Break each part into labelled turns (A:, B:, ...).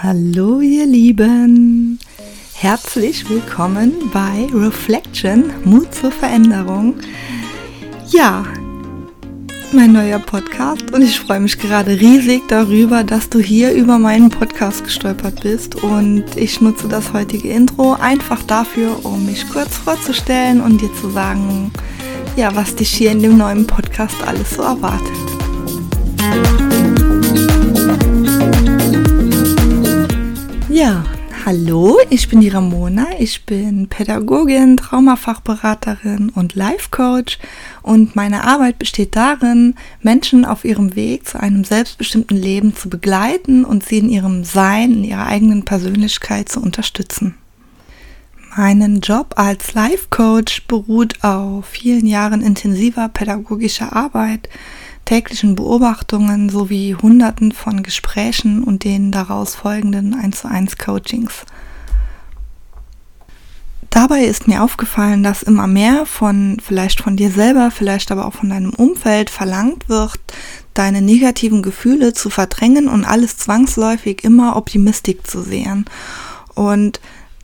A: Hallo ihr Lieben, herzlich willkommen bei Reflection, Mut zur Veränderung. Ja, mein neuer Podcast und ich freue mich gerade riesig darüber, dass du hier über meinen Podcast gestolpert bist und ich nutze das heutige Intro einfach dafür, um mich kurz vorzustellen und dir zu sagen, ja, was dich hier in dem neuen Podcast alles so erwartet. Hallo, ich bin die Ramona, ich bin Pädagogin, Traumafachberaterin und Life Coach. Und meine Arbeit besteht darin, Menschen auf ihrem Weg zu einem selbstbestimmten Leben zu begleiten und sie in ihrem Sein, in ihrer eigenen Persönlichkeit zu unterstützen. Meinen Job als Life Coach beruht auf vielen Jahren intensiver pädagogischer Arbeit, täglichen Beobachtungen sowie Hunderten von Gesprächen und den daraus folgenden 1 zu 1 Coachings. Dabei ist mir aufgefallen, dass immer mehr von, vielleicht von dir selber, vielleicht aber auch von deinem Umfeld verlangt wird, deine negativen Gefühle zu verdrängen und alles zwangsläufig immer optimistisch zu sehen. Und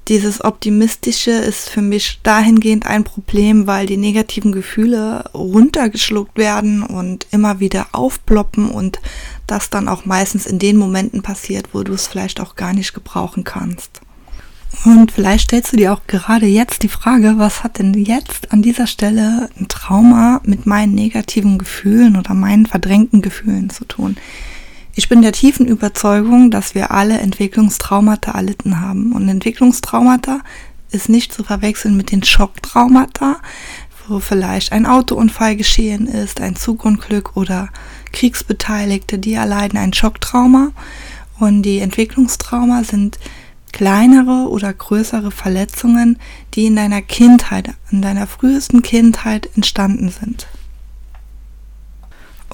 A: dieses Optimistische ist für mich dahingehend ein Problem, weil die negativen Gefühle runtergeschluckt werden und immer wieder aufploppen und das dann auch meistens in den Momenten passiert, wo du es vielleicht auch gar nicht gebrauchen kannst. Und vielleicht stellst du dir auch gerade jetzt die Frage, was hat denn jetzt an dieser Stelle ein Trauma mit meinen negativen Gefühlen oder meinen verdrängten Gefühlen zu tun? Ich bin der tiefen Überzeugung, dass wir alle Entwicklungstraumata erlitten haben. Und Entwicklungstraumata ist nicht zu verwechseln mit den Schocktraumata, wo vielleicht ein Autounfall geschehen ist, ein Zugunglück oder Kriegsbeteiligte, die erleiden ein Schocktrauma. Und die Entwicklungstrauma sind kleinere oder größere Verletzungen, die in deiner Kindheit, in deiner frühesten Kindheit entstanden sind.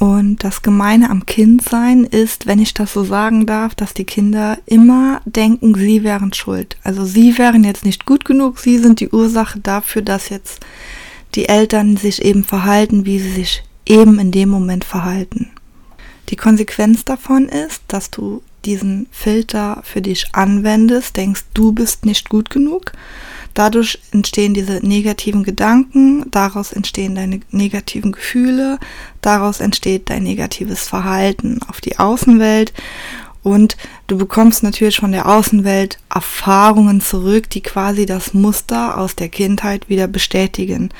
A: Und das Gemeine am Kindsein ist, wenn ich das so sagen darf, dass die Kinder immer denken, sie wären schuld. Also sie wären jetzt nicht gut genug, sie sind die Ursache dafür, dass jetzt die Eltern sich eben verhalten, wie sie sich eben in dem Moment verhalten. Die Konsequenz davon ist, dass du diesen Filter für dich anwendest, denkst, du bist nicht gut genug Dadurch entstehen diese negativen Gedanken, daraus entstehen deine negativen Gefühle, daraus entsteht dein negatives Verhalten auf die Außenwelt und du bekommst natürlich von der Außenwelt Erfahrungen zurück, die quasi das Muster aus der Kindheit wieder bestätigen.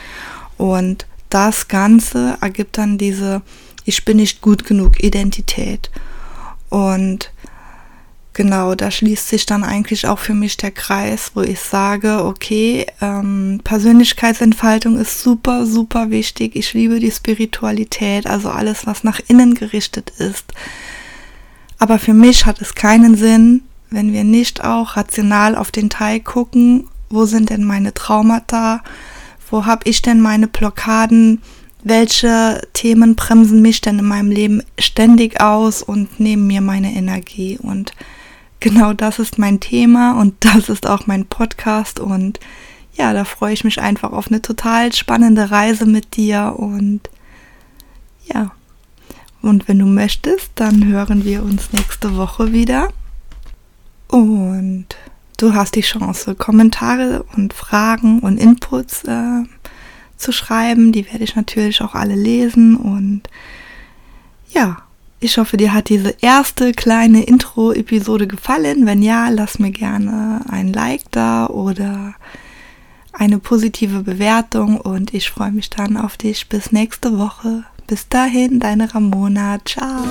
A: Und das Ganze ergibt dann diese Ich bin nicht gut genug Identität. Und genau, da schließt sich dann eigentlich auch für mich der Kreis, wo ich sage, okay, ähm, Persönlichkeitsentfaltung ist super, super wichtig. Ich liebe die Spiritualität, also alles, was nach innen gerichtet ist. Aber für mich hat es keinen Sinn, wenn wir nicht auch rational auf den Teil gucken, wo sind denn meine Traumata, wo habe ich denn meine Blockaden, welche Themen bremsen mich denn in meinem Leben ständig aus und nehmen mir meine Energie und genau das ist mein Thema und das ist auch mein Podcast und ja, da freue ich mich einfach auf eine total spannende Reise mit dir und ja. Und wenn du möchtest, dann hören wir uns nächste Woche wieder. Und du hast die Chance, Kommentare und Fragen und Inputs äh, zu schreiben. Die werde ich natürlich auch alle lesen. Und ja, ich hoffe, dir hat diese erste kleine Intro-Episode gefallen. Wenn ja, lass mir gerne ein Like da oder eine positive Bewertung und ich freue mich dann auf dich bis nächste Woche. Bis dahin, deine Ramona. Ciao.